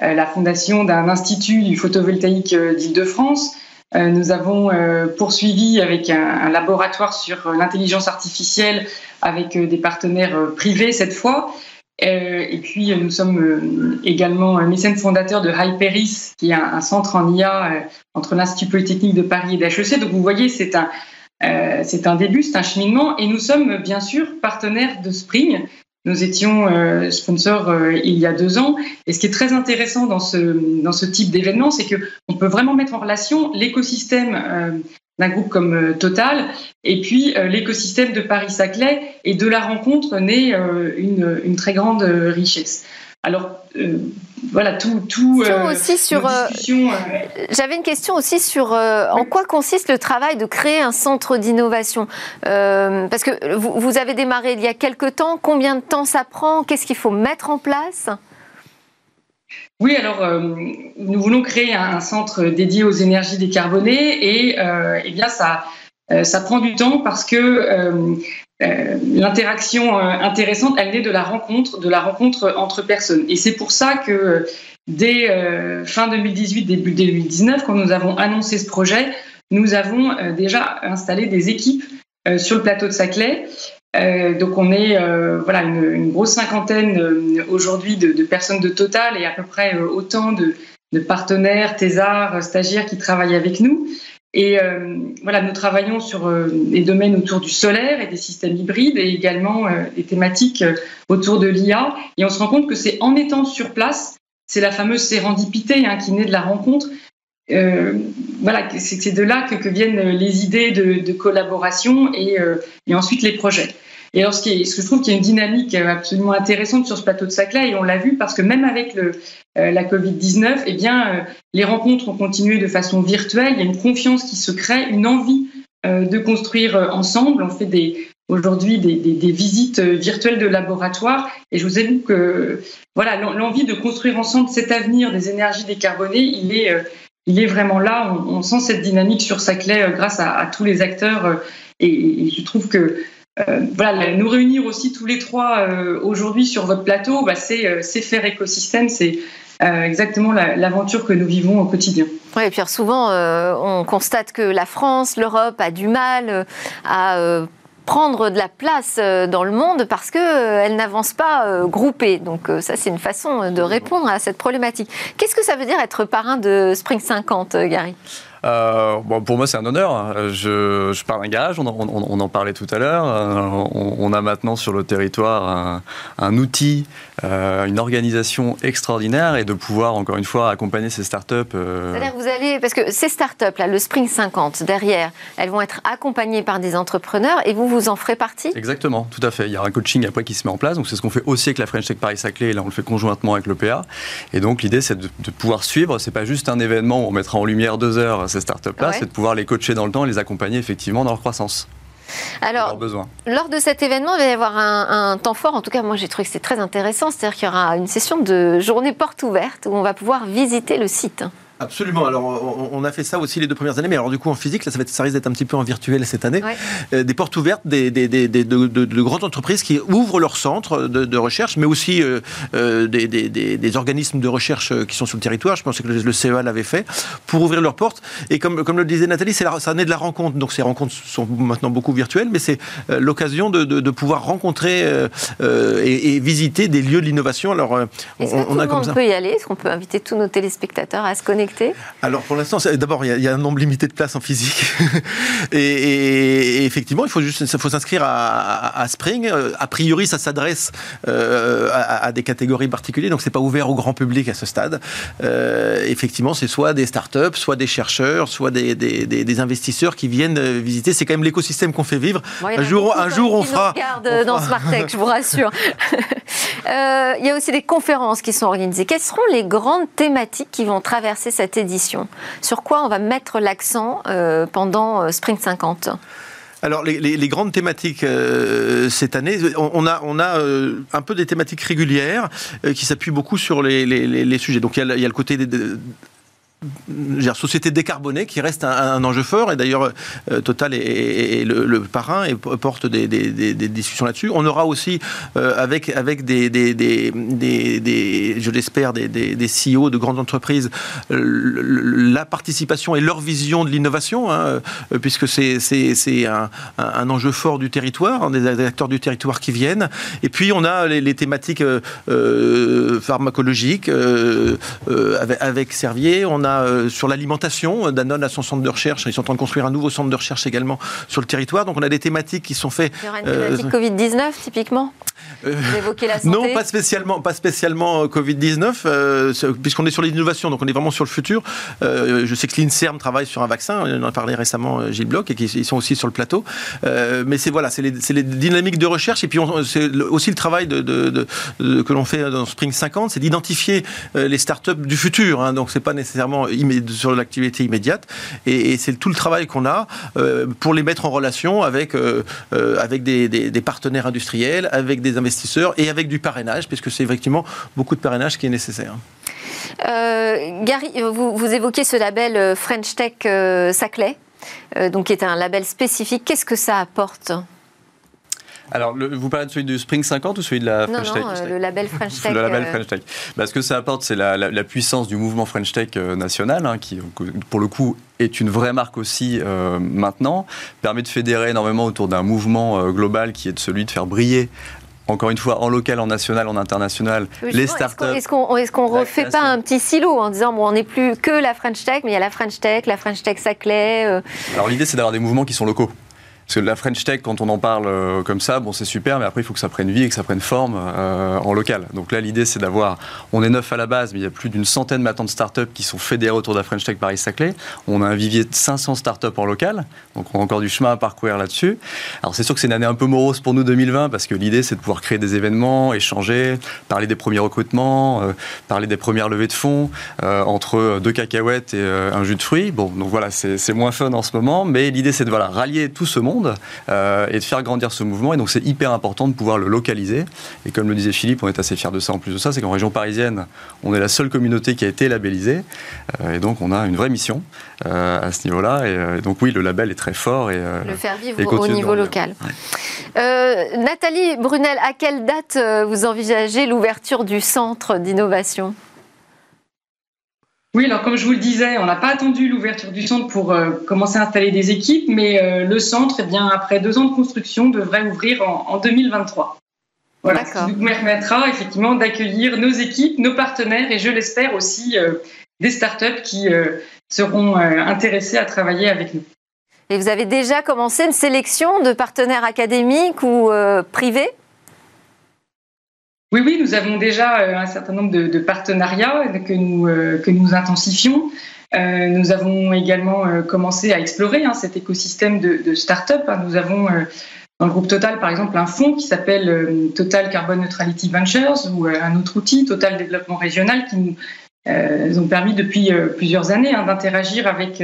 euh, la, fondation d'un institut du photovoltaïque d'Île-de-France. Nous avons poursuivi avec un, laboratoire sur l'intelligence artificielle avec des partenaires privés cette fois. Et puis, nous sommes également mécènes fondateurs de Hyperis, qui est un, centre en IA entre l'Institut Polytechnique de Paris et d'HEC. Donc, vous voyez, c'est un, euh, un début, c'est un cheminement, et nous sommes bien sûr partenaires de Spring. Nous étions euh, sponsors euh, il y a deux ans, et ce qui est très intéressant dans ce, dans ce type d'événement, c'est qu'on peut vraiment mettre en relation l'écosystème d'un groupe comme Total et puis l'écosystème de Paris-Saclay, et de la rencontre naît une, une très grande richesse. Alors, euh, voilà, tout. tout euh, aussi sur. Euh, j'avais une question aussi sur en quoi consiste le travail de créer un centre d'innovation? parce que vous, vous, avez démarré il y a quelque temps. Combien de temps ça prend? Qu'est-ce qu'il faut mettre en place? Oui, alors nous voulons créer un, centre dédié aux énergies décarbonées et eh bien ça, ça prend du temps parce que euh, l'interaction euh, intéressante, elle naît de la rencontre, de la rencontre entre personnes. Et c'est pour ça que euh, dès fin 2018, début 2019, quand nous avons annoncé ce projet, nous avons déjà installé des équipes sur le plateau de Saclay. Donc on est voilà une, grosse cinquantaine aujourd'hui de, personnes de Total et à peu près autant de, partenaires, thésards, stagiaires qui travaillent avec nous. Et euh, voilà, nous travaillons sur euh, les domaines autour du solaire et des systèmes hybrides et également euh, des thématiques autour de l'IA. Et on se rend compte que c'est en étant sur place, c'est la fameuse sérendipité hein, qui naît de la rencontre. Voilà, c'est de là que, viennent les idées de, collaboration et, et, ensuite les projets. Et alors, ce, que je trouve qu'il y a une dynamique absolument intéressante sur ce plateau de Saclay, et on l'a vu parce que même avec le, euh, la Covid-19, eh bien, euh, les rencontres ont continué de façon virtuelle. Il y a une confiance qui se crée, une envie euh, de construire ensemble. On fait aujourd'hui des, des, visites virtuelles de laboratoire. Et je vous avoue que voilà, l'envie de construire ensemble cet avenir des énergies décarbonées, il est, il est vraiment là. On, sent cette dynamique sur Saclay grâce à, tous les acteurs. Et, je trouve que voilà, nous réunir aussi tous les trois aujourd'hui sur votre plateau, bah, c'est faire écosystème, c'est euh, exactement l'aventure que nous vivons au quotidien. Oui, et puis souvent, euh, on constate que la France, l'Europe a du mal euh, à prendre de la place dans le monde parce qu'elle n'avance pas groupée. Donc ça, c'est une façon de répondre à cette problématique. Qu'est-ce que ça veut dire être parrain de Spring 50, Gary? Euh, bon, pour moi, c'est un honneur. Je, je parle d'un garage, on, en parlait tout à l'heure. Euh, on, a maintenant sur le territoire un, outil, euh, une organisation extraordinaire et de pouvoir, encore une fois, accompagner ces startups. C'est-à-dire que vous allez, parce que ces startups, là, le Spring 50, derrière, elles vont être accompagnées par des entrepreneurs et vous, vous en ferez partie? Exactement, tout à fait. Il y a un coaching après qui se met en place. Donc, c'est ce qu'on fait aussi avec la French Tech Paris-Saclay. Et là, on le fait conjointement avec l'EPA. Et donc, l'idée, c'est de, de pouvoir suivre. C'est pas juste un événement où on mettra en lumière deux heures ces startups-là, c'est de pouvoir les coacher dans le temps et les accompagner effectivement dans leur croissance. Alors, lors de cet événement, il va y avoir un, temps fort. En tout cas, moi, j'ai trouvé que c'était très intéressant. C'est-à-dire qu'il y aura une session de journée porte ouverte où on va pouvoir visiter le site. Absolument. Alors, on a fait ça aussi les deux premières années, mais alors du coup en physique, là, ça, va être, ça risque d'être un petit peu en virtuel cette année. Euh, des portes ouvertes, des, des, des, de, de, grandes entreprises qui ouvrent leurs centres de, recherche, mais aussi euh, euh, des, organismes de recherche qui sont sur le territoire. Je pense que le, CEA l'avait fait pour ouvrir leurs portes. Et comme, comme le disait Nathalie, c'est ça naît de la rencontre. Donc ces rencontres sont maintenant beaucoup virtuelles, mais c'est l'occasion de, pouvoir rencontrer et, visiter des lieux de l'innovation. Alors, on, on, a comme ça. peut y aller? Est-ce qu'on peut inviter tous nos téléspectateurs à se connecter? Alors pour l'instant, d'abord, il y, a un nombre limité de places en physique. et, effectivement, il faut juste faut s'inscrire à, Spring. Euh, a priori, ça s'adresse euh, à, des catégories particulières, donc c'est pas ouvert au grand public à ce stade. Euh, effectivement, c'est soit des startups, soit des chercheurs, soit des, des, investisseurs qui viennent visiter. C'est quand même l'écosystème qu'on fait vivre. un jour, un jour, on fera. On dans Tech, je vous rassure. il y a aussi des conférences qui sont organisées. Quelles seront les grandes thématiques qui vont traverser cette édition? Sur quoi on va mettre l'accent euh, pendant euh, Spring 50 alors les, grandes thématiques euh, cette année, on, a, on a un peu des thématiques régulières qui s'appuient beaucoup sur les, sujets. Donc il y, a, le côté des, société décarbonée qui reste un, enjeu fort et d'ailleurs euh, Total est, le, parrain et porte des, discussions là-dessus. On aura aussi euh, avec avec des, je l'espère des, CEO de grandes entreprises la participation et leur vision de l'innovation hein, euh, puisque c'est c'est un, un, enjeu fort du territoire, hein, des acteurs du territoire qui viennent. Et puis on a les, thématiques pharmacologiques avec, avec Servier. On a euh, sur l'alimentation. Danone a son centre de recherche. Ils sont en train de construire un nouveau centre de recherche également sur le territoire. Donc on a des thématiques qui sont faites. Il y aura une thématique euh, Covid-19 typiquement euh, la santé Non, pas spécialement, pas spécialement Covid-19, puisqu'on est sur l'innovation, donc on est vraiment sur le futur. je sais que l'INSERM travaille sur un vaccin, on en a parlé récemment Gilles Bloch, et qu'ils sont aussi sur le plateau. mais c'est voilà, c'est les, dynamiques de recherche, et puis c'est aussi le travail de, que l'on fait dans Spring 50, c'est d'identifier les startups du futur. Hein, donc c'est pas nécessairement sur l'activité immédiate. Et, c'est tout le travail qu'on a euh, pour les mettre en relation avec, euh, euh, avec des, partenaires industriels, avec des investisseurs et avec du parrainage, puisque c'est effectivement beaucoup de parrainage qui est nécessaire. Gary, vous, évoquez ce label French Tech Saclay, donc qui est un label spécifique. Qu'est-ce que ça apporte? Alors, vous parlez de celui du Spring 50 ou celui de la French Tech? Non, le label French Tech. le label French Tech. Bah, ce que ça apporte, c'est la, puissance du mouvement French Tech euh, national, hein, qui, pour le coup, est une vraie marque aussi euh, maintenant, permet de fédérer énormément autour d'un mouvement euh, global qui est celui de faire briller encore une fois, en local, en national, en international, les startups. Est-ce qu'on est ne refait pas un petit silo en disant, bon, on n'est plus que la French Tech, mais il y a la French Tech, la French Tech Saclay Alors l'idée, c'est d'avoir des mouvements qui sont locaux. Parce que la French Tech, quand on en parle euh, comme ça, bon, c'est super, mais après, il faut que ça prenne vie et que ça prenne forme euh, en local. Donc là, l'idée, c'est d'avoir. On est neuf à la base, mais il y a plus d'une centaine maintenant de startups qui sont fédérées autour de la French Tech Paris-Saclay. On a un vivier de 500 startups en local. Donc on a encore du chemin à parcourir là-dessus. Alors c'est sûr que c'est une année un peu morose pour nous 2020, parce que l'idée, c'est de pouvoir créer des événements, échanger, parler des premiers recrutements, euh, parler des premières levées de fonds, entre deux cacahuètes et un jus de fruits. Bon, donc voilà, c'est moins fun en ce moment, mais l'idée, c'est de voilà, rallier tout ce monde euh, et de faire grandir ce mouvement. Et donc c'est hyper important de pouvoir le localiser. Et comme le disait Philippe, on est assez fiers de ça. En plus de ça, c'est qu'en région parisienne, on est la seule communauté qui a été labellisée. Euh, et donc on a une vraie mission euh, à ce niveau-là. Et, donc oui, le label est très fort. Et, le faire vivre au niveau local. Nathalie Brunel, à quelle date vous envisagez l'ouverture du centre d'innovation? Oui, alors comme je vous le disais, on n'a pas attendu l'ouverture du centre pour euh, commencer à installer des équipes, mais euh, le centre, eh bien, après deux ans de construction, devrait ouvrir en, 2023. Voilà, ce qui nous permettra effectivement d'accueillir nos équipes, nos partenaires et je l'espère aussi euh, des startups qui seront intéressés à travailler avec nous. Et vous avez déjà commencé une sélection de partenaires académiques ou privés? Oui, oui, nous avons déjà euh, un certain nombre de, partenariats que nous, euh, que nous intensifions. Euh, nous avons également commencé à explorer hein, cet écosystème de, de start-up. Hein. Nous avons dans le groupe Total, par exemple, un fonds qui s'appelle Total Carbon Neutrality Ventures ou un autre outil, Total Développement Régional, qui nous ont permis depuis plusieurs années hein, d'interagir avec,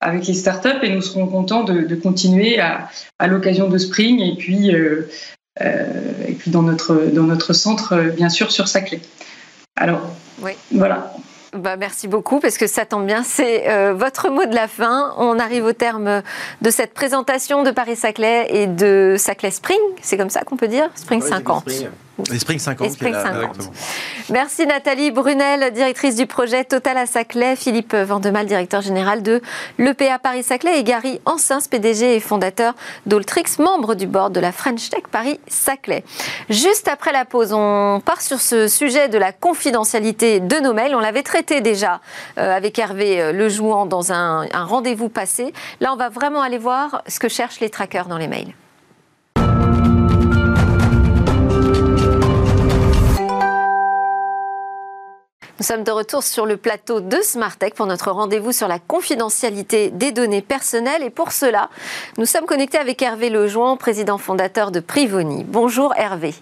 avec les startups et nous serons contents de, de continuer à, à l'occasion de Spring et puis et puis dans notre, dans notre centre, euh, bien sûr, sur Saclay. Alors, oui. voilà. Bah, merci beaucoup, parce que ça tombe bien, c'est euh, votre mot de la fin. On arrive au terme de cette présentation de Paris-Saclay et de Saclay Spring, c'est comme ça qu'on peut dire? Spring 50. Les Spring 50. Spring 50. Merci Nathalie Brunel, directrice du projet Total à Saclay, Philippe Vandemal, directeur général de l'EPA Paris-Saclay et Gary Ansins, PDG et fondateur d'Oltrix, membre du board de la French Tech Paris-Saclay. Juste après la pause, on part sur ce sujet de la confidentialité de nos mails. On l'avait traité déjà euh, avec Hervé euh, Le Jouant dans un, un rendez-vous passé. Là, on va vraiment aller voir ce que cherchent les trackers dans les mails. Nous sommes de retour sur le plateau de Smartech pour notre rendez-vous sur la confidentialité des données personnelles. Et pour cela, nous sommes connectés avec Hervé Lejoin, président fondateur de Privoni. Bonjour Hervé.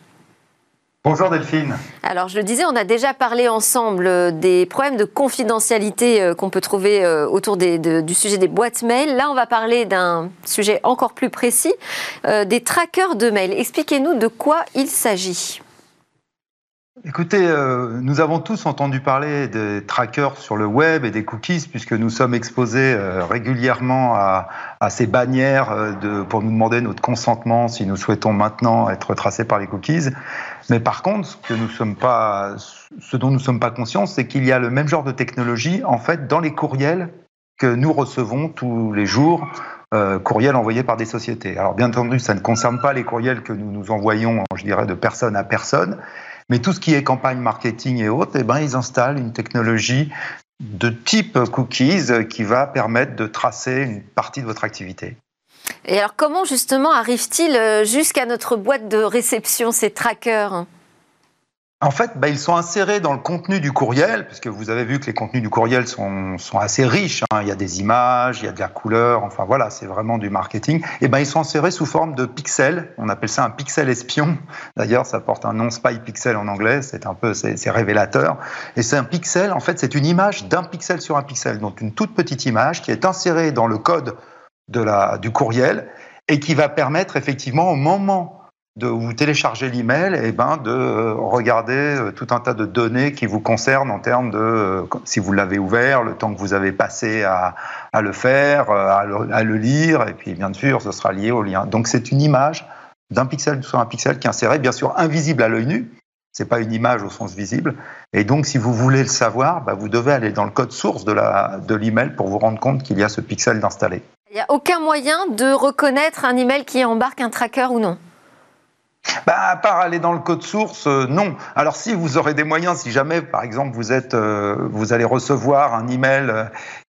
Bonjour Delphine. Alors je le disais, on a déjà parlé ensemble des problèmes de confidentialité euh, qu'on peut trouver euh, autour du sujet des boîtes mail. Là, on va parler d'un sujet encore plus précis, euh, des trackers de mail. Expliquez-nous de quoi il s'agit. Écoutez, euh, nous avons tous entendu parler des trackers sur le web et des cookies, puisque nous sommes exposés euh, régulièrement à, ces bannières euh, de, pour nous demander notre consentement si nous souhaitons maintenant être tracés par les cookies. Mais par contre, ce, que nous sommes pas, ce dont nous ne sommes pas conscients, c'est qu'il y a le même genre de technologie en fait dans les courriels que nous recevons tous les jours courriels envoyés par des sociétés. Alors bien entendu, ça ne concerne pas les courriels que nous nous envoyons, je dirais, de personne à personne, mais tout ce qui est campagne marketing et autres, eh ben, ils installent une technologie de type cookies qui va permettre de tracer une partie de votre activité. Et alors comment justement arrive-t-il euh, jusqu'à notre boîte de réception, ces trackers? En fait, bah, ils sont insérés dans le contenu du courriel, puisque vous avez vu que les contenus du courriel sont, sont assez riches. Hein. Il y a des images, il y a de la couleur, enfin voilà, c'est vraiment du marketing. Et ben ils sont insérés sous forme de pixels. On appelle ça un pixel espion. D'ailleurs, ça porte un nom spy pixel en anglais. C'est un peu, c'est révélateur. Et c'est un pixel. En fait, c'est une image d'un pixel sur un pixel, donc une toute petite image qui est insérée dans le code de la, du courriel et qui va permettre effectivement au moment de vous télécharger l'email et ben de euh, regarder euh, tout un tas de données qui vous concernent en termes de euh, si vous l'avez ouvert, le temps que vous avez passé à, à le faire, à le, lire et puis bien sûr ce sera lié au lien. Donc c'est une image d'un pixel sur un pixel qui est inséré, bien sûr invisible à l'œil nu. C'est pas une image au sens visible. Et donc, si vous voulez le savoir, bah, vous devez aller dans le code source de la de l'email pour vous rendre compte qu'il y a ce pixel d'installer. Il n'y a aucun moyen de reconnaître un email qui embarque un tracker ou non bah, à part aller dans le code source, euh, non. Alors si vous aurez des moyens, si jamais, par exemple, vous êtes, euh, vous allez recevoir un email euh,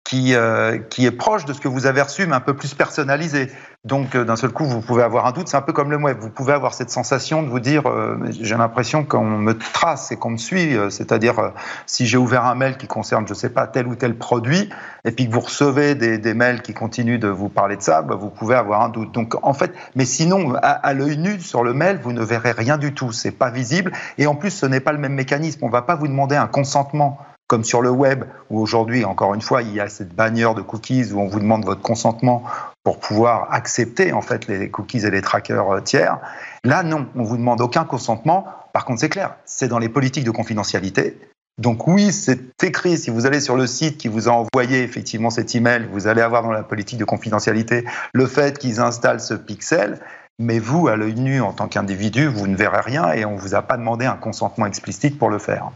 qui, euh, qui est proche de ce que vous avez reçu, mais un peu plus personnalisé. Donc, euh, d'un seul coup, vous pouvez avoir un doute. C'est un peu comme le web. Vous pouvez avoir cette sensation de vous dire, euh, j'ai l'impression qu'on me trace et qu'on me suit. C'est-à-dire, si j'ai ouvert un mail qui concerne, je sais pas, tel ou tel produit, et puis que vous recevez des, mails qui continuent de vous parler de ça, bah, vous pouvez avoir un doute. Donc, en fait, mais sinon, à, à l'œil nu sur le mail, vous ne verrez rien du tout. C'est pas visible. Et en plus, ce n'est pas le même mécanisme. On va pas vous demander un consentement comme sur le web, où aujourd'hui, encore une fois, il y a cette bannière de cookies où on vous demande votre consentement pour pouvoir accepter en fait les cookies et les trackers euh, tiers. Là, non, on vous demande aucun consentement. Par contre, c'est clair, c'est dans les politiques de confidentialité. Donc oui, c'est écrit. Si vous allez sur le site qui vous a envoyé effectivement cet email, vous allez avoir dans la politique de confidentialité le fait qu'ils installent ce pixel. Mais vous, à l'œil nu, en tant qu'individu, vous ne verrez rien et on ne vous a pas demandé un consentement explicite pour le faire.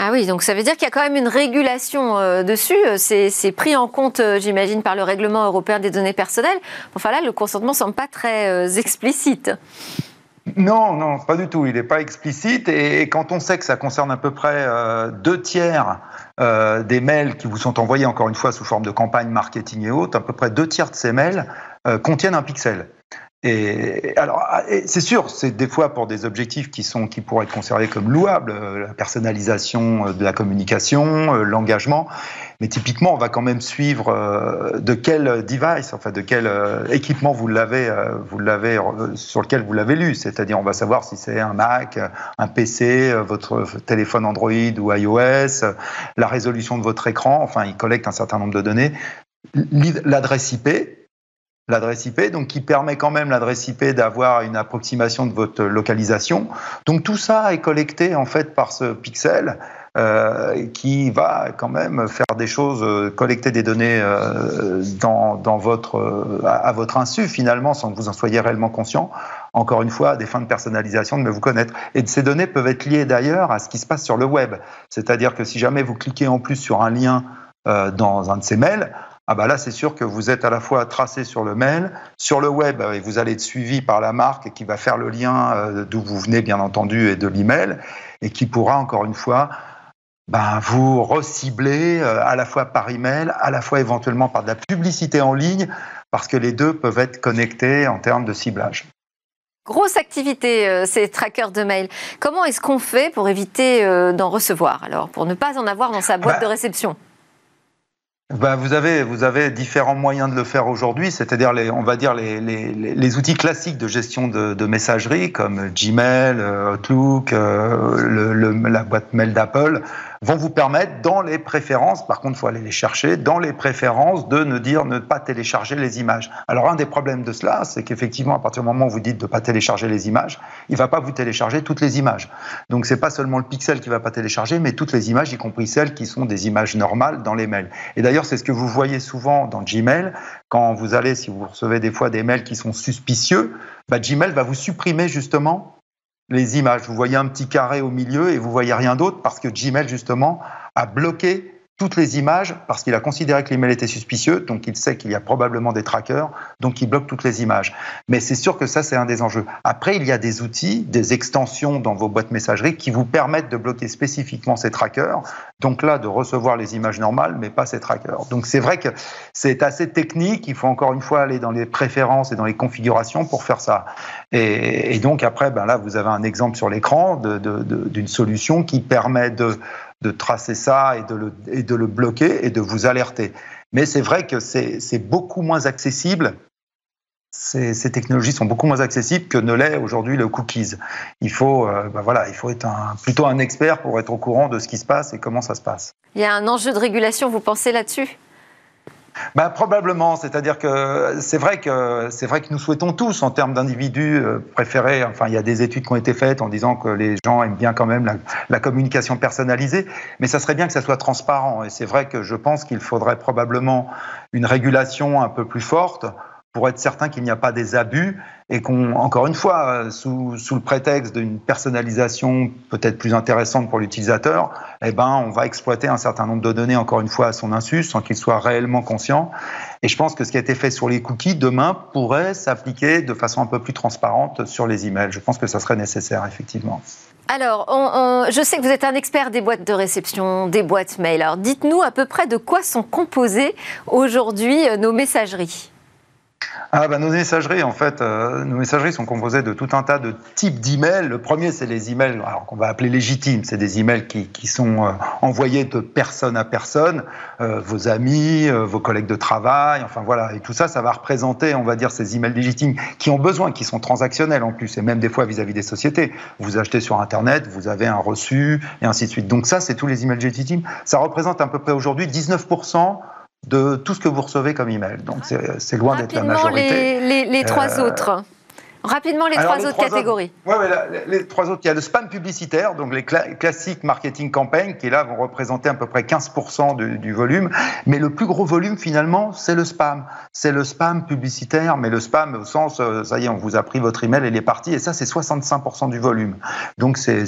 Ah oui, donc ça veut dire qu'il y a quand même une régulation euh, dessus. C'est pris en compte, euh, j'imagine, par le règlement européen des données personnelles. Enfin là, le consentement semble pas très euh, explicite. Non, non, pas du tout. Il n'est pas explicite. Et quand on sait que ça concerne à peu près deux tiers des mails qui vous sont envoyés, encore une fois, sous forme de campagne marketing et autres, à peu près deux tiers de ces mails contiennent un pixel. Et alors, ah, c'est sûr, c'est des fois pour des objectifs qui sont qui pourraient être conservés comme louables, euh, la personnalisation euh, de la communication, euh, l'engagement. Mais typiquement, on va quand même suivre de quel device, enfin de quel équipement vous l'avez, vous l'avez sur lequel vous l'avez lu. C'est-à-dire, on va savoir si c'est un Mac, un PC, votre téléphone Android ou iOS, la résolution de votre écran. Enfin, il collecte un certain nombre de données. L'adresse IP, l'adresse IP, donc qui permet quand même l'adresse IP d'avoir une approximation de votre localisation. Donc tout ça est collecté en fait par ce pixel. euh, qui va quand même faire des choses, euh, collecter des données euh, dans, votre, à, votre insu finalement, sans que vous en soyez réellement conscient. Encore une fois, à des fins de personnalisation, de me vous connaître. Et ces données peuvent être liées d'ailleurs à ce qui se passe sur le web. C'est-à-dire que si jamais vous cliquez en plus sur un lien dans un de ces mails, ah bah là c'est sûr que vous êtes à la fois tracé sur le mail, sur le web, et vous allez être suivi par la marque qui va faire le lien d'où vous venez bien entendu et de l'email, et qui pourra encore une fois ben, vous reciblez euh, à la fois par email, à la fois éventuellement par de la publicité en ligne, parce que les deux peuvent être connectés en termes de ciblage. Grosse activité, euh, ces trackers de mail. Comment est-ce qu'on fait pour éviter euh, d'en recevoir, alors, pour ne pas en avoir dans sa boîte bah, de réception? Ben, vous, avez, vous avez différents moyens de le faire aujourd'hui, c'est-à-dire les, on va dire les, les, les, outils classiques de gestion de, de messagerie comme Gmail, Outlook, le, le, la boîte mail d'Apple vont vous permettre, dans les préférences, par contre, il faut aller les chercher, dans les préférences, de ne dire ne pas télécharger les images. Alors, un des problèmes de cela, c'est qu'effectivement, à partir du moment où vous dites de ne pas télécharger les images, il ne va pas vous télécharger toutes les images. Donc, c'est pas seulement le pixel qui va pas télécharger, mais toutes les images, y compris celles qui sont des images normales dans les mails. Et d'ailleurs, c'est ce que vous voyez souvent dans Gmail, quand vous allez, si vous recevez des fois des mails qui sont suspicieux, bah, Gmail va vous supprimer justement les images. Vous voyez un petit carré au milieu et vous voyez rien d'autre parce que Gmail, justement, a bloqué toutes les images parce qu'il a considéré que l'email était suspicieux, donc il sait qu'il y a probablement des trackers, donc il bloque toutes les images. Mais c'est sûr que ça, c'est un des enjeux. Après, il y a des outils, des extensions dans vos boîtes messagerie qui vous permettent de bloquer spécifiquement ces trackers, donc là, de recevoir les images normales, mais pas ces trackers. Donc c'est vrai que c'est assez technique, il faut encore une fois aller dans les préférences et dans les configurations pour faire ça. Et, donc après, ben là, vous avez un exemple sur l'écran d'une solution qui permet de de tracer ça et de, le, et de le bloquer et de vous alerter. Mais c'est vrai que c'est beaucoup moins accessible ces, technologies sont beaucoup moins accessibles que ne l'est aujourd'hui le cookies. Il faut, euh, ben voilà, il faut être plutôt un expert pour être au courant de ce qui se passe et comment ça se passe. Il y a un enjeu de régulation, vous pensez là-dessus? Bah, probablement, c'est-à-dire que c'est vrai que c'est vrai que nous souhaitons tous, en termes d'individus euh, préférés, enfin il y a des études qui ont été faites en disant que les gens aiment bien quand même la, la communication personnalisée, mais ça serait bien que ça soit transparent. Et c'est vrai que je pense qu'il faudrait probablement une régulation un peu plus forte pour être certain qu'il n'y a pas des abus et qu'on, encore une fois, sous, sous le prétexte d'une personnalisation peut-être plus intéressante pour l'utilisateur, eh ben, on va exploiter un certain nombre de données, encore une fois, à son insu, sans qu'il soit réellement conscient. Et je pense que ce qui a été fait sur les cookies, demain, pourrait s'appliquer de façon un peu plus transparente sur les emails. Je pense que ça serait nécessaire, effectivement. Alors, je sais que vous êtes un expert des boîtes de réception, des boîtes mail. Alors, dites-nous à peu près de quoi sont composées aujourd'hui euh, nos messageries. Ah bah nos messageries, en fait, euh, nos messageries sont composées de tout un tas de types d'emails. Le premier, c'est les emails qu'on va appeler légitimes. C'est des emails qui, qui sont euh, envoyés de personne à personne, euh, vos amis, vos collègues de travail, enfin voilà. Et tout ça, ça va représenter, on va dire, ces emails légitimes qui ont besoin, qui sont transactionnels en plus, et même des fois vis-à-vis -vis des sociétés. Vous achetez sur Internet, vous avez un reçu, et ainsi de suite. Donc ça, c'est tous les emails légitimes. Ça représente à peu près aujourd'hui 19% de tout ce que vous recevez comme email. Donc c'est loin d'être la majorité. Les, les, trois euh, autres. Rapidement, les trois autres catégories. Oui, ouais, les trois autres. Il y a le spam publicitaire, donc les classiques marketing campaign, qui là vont représenter à peu près 15% du, du, volume. Mais le plus gros volume, finalement, c'est le spam. C'est le spam publicitaire, mais le spam au sens, euh, ça y est, on vous a pris votre email, il est parti. Et ça, c'est 65% du volume. Donc c'est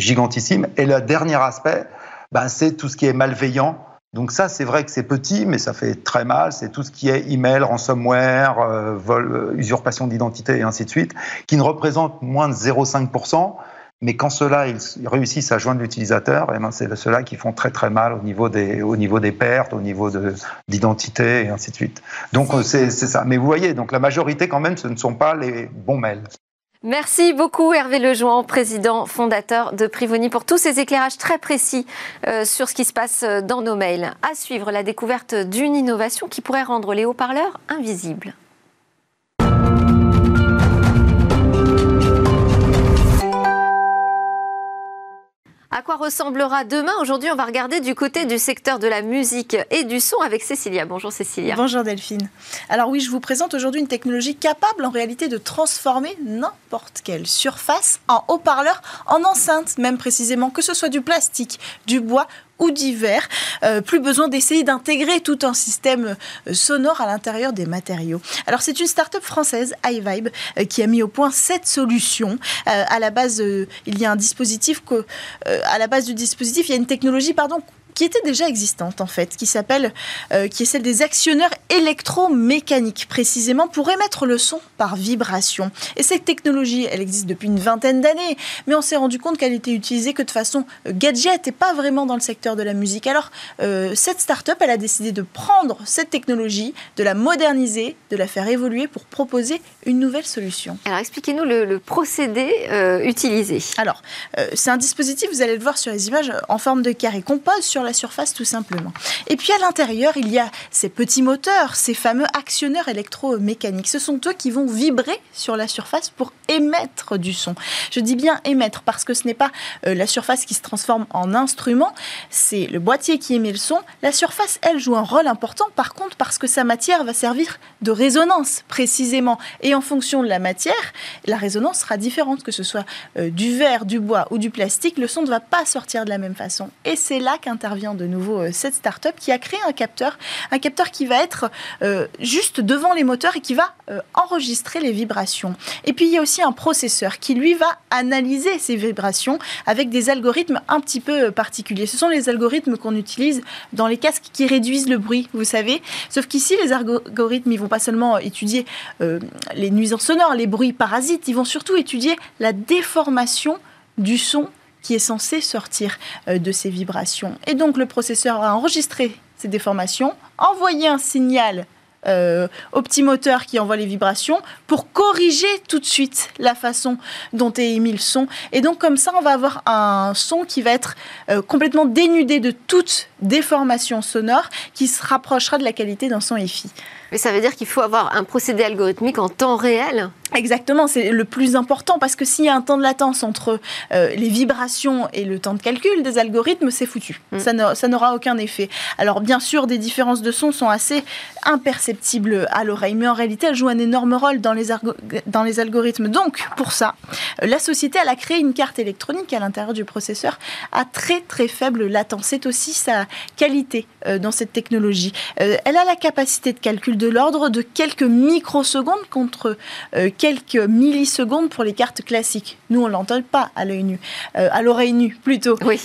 gigantissime. Et le dernier aspect, ben, c'est tout ce qui est malveillant donc ça, c'est vrai que c'est petit, mais ça fait très mal. C'est tout ce qui est email, ransomware, euh, vol, euh, usurpation d'identité et ainsi de suite, qui ne représente moins de 0,5%. Mais quand ceux-là ils réussissent à joindre l'utilisateur, eh ben c'est ceux-là qui font très très mal au niveau des, au niveau des pertes, au niveau de d'identité et ainsi de suite. Donc c'est ça. Mais vous voyez, donc la majorité quand même, ce ne sont pas les bons mails. Merci beaucoup Hervé Lejoin, président fondateur de Privoni, pour tous ces éclairages très précis euh, sur ce qui se passe euh, dans nos mails. À suivre la découverte d'une innovation qui pourrait rendre les haut-parleurs invisibles. À quoi ressemblera demain Aujourd'hui, on va regarder du côté du secteur de la musique et du son avec Cécilia. Bonjour Cécilia. Bonjour Delphine. Alors oui, je vous présente aujourd'hui une technologie capable en réalité de transformer n'importe quelle surface en haut-parleur, en enceinte même précisément, que ce soit du plastique, du bois ou divers. Euh, plus besoin d'essayer d'intégrer tout un système euh, sonore à l'intérieur des matériaux. Alors c'est une start-up française, iVibe, euh, qui a mis au point cette solution. à la base, il y a un dispositif que, à la base du dispositif, il y a une technologie, pardon, qui était déjà existante en fait, qui s'appelle, euh, qui est celle des actionneurs électromécaniques, précisément pour émettre le son par vibration. Et cette technologie, elle existe depuis une vingtaine d'années, mais on s'est rendu compte qu'elle était utilisée que de façon euh, gadget et pas vraiment dans le secteur de la musique. Alors euh, cette start-up, elle a décidé de prendre cette technologie, de la moderniser, de la faire évoluer pour proposer une nouvelle solution. Alors expliquez-nous le, procédé utilisé. Alors c'est un dispositif, vous allez le voir sur les images, en forme de carré qu'on pose sur la surface tout simplement. Et puis à l'intérieur, il y a ces petits moteurs, ces fameux actionneurs électromécaniques. Ce sont eux qui vont vibrer sur la surface pour émettre du son. Je dis bien émettre parce que ce n'est pas euh, la surface qui se transforme en instrument, c'est le boîtier qui émet le son. La surface, elle, joue un rôle important par contre parce que sa matière va servir de résonance précisément. Et en fonction de la matière, la résonance sera différente, que ce soit euh, du verre, du bois ou du plastique, le son ne va pas sortir de la même façon. Et c'est là qu'intervient de nouveau euh, cette start-up qui a créé un capteur, un capteur qui va être euh, juste devant les moteurs et qui va euh, enregistrer les vibrations. Et puis il y a aussi un processeur qui lui va analyser ces vibrations avec des algorithmes un petit peu particuliers. Ce sont les algorithmes qu'on utilise dans les casques qui réduisent le bruit, vous savez. Sauf qu'ici, les algorithmes, ils vont pas seulement étudier les nuisances sonores, les bruits parasites, ils vont surtout étudier la déformation du son qui est censé sortir euh, de ces vibrations. Et donc le processeur a enregistré ces déformations, envoyé un signal euh, au petit moteur qui envoie les vibrations pour corriger tout de suite la façon dont est émis le son. Et donc comme ça, on va avoir un son qui va être euh, complètement dénudé de toute déformation sonore qui se rapprochera de la qualité d'un son EFI. Mais ça veut dire qu'il faut avoir un procédé algorithmique en temps réel Exactement, c'est le plus important parce que s'il y a un temps de latence entre euh, les vibrations et le temps de calcul des algorithmes, c'est foutu. Mm. Ça n'aura aucun effet. Alors bien sûr, des différences de son sont assez imperceptibles à l'oreille, mais en réalité, elles jouent un énorme rôle dans les, dans les algorithmes. Donc, pour ça, euh, la société, elle a créé une carte électronique à l'intérieur du processeur à très très faible latence. C'est aussi sa qualité euh, dans cette technologie. elle a la capacité de calcul de l'ordre de quelques microsecondes contre euh, quelques millisecondes pour les cartes classiques. Nous, on l'entend pas à l'œil nu, euh, à l'oreille nue plutôt. Oui.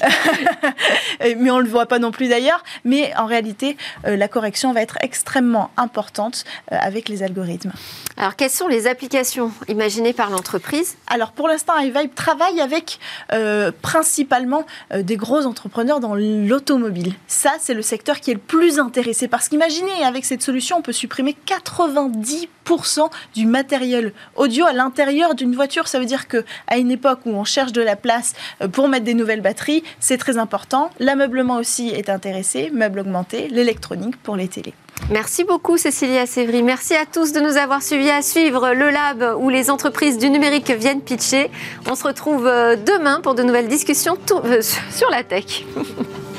mais on le voit pas non plus d'ailleurs. Mais en réalité, euh, la correction va être extrêmement importante avec les algorithmes. Alors, quelles sont les applications imaginées par l'entreprise? Alors, pour l'instant, iVibe travaille avec principalement des gros entrepreneurs dans l'automobile. Ça, c'est le secteur qui est le plus intéressé parce qu'imaginez, avec cette solution, on peut supprimer 90% du matériel audio à l'intérieur d'une voiture. Ça veut dire que à une époque où on cherche de la place euh, pour mettre des nouvelles batteries, c'est très important. L'ameublement aussi est intéressé, meubles augmentés, l'électronique pour les télés. Merci beaucoup Cécilia Sévry. Merci à tous de nous avoir suivis à suivre le lab où les entreprises du numérique viennent pitcher. On se retrouve euh, demain pour de nouvelles discussions euh, sur la tech.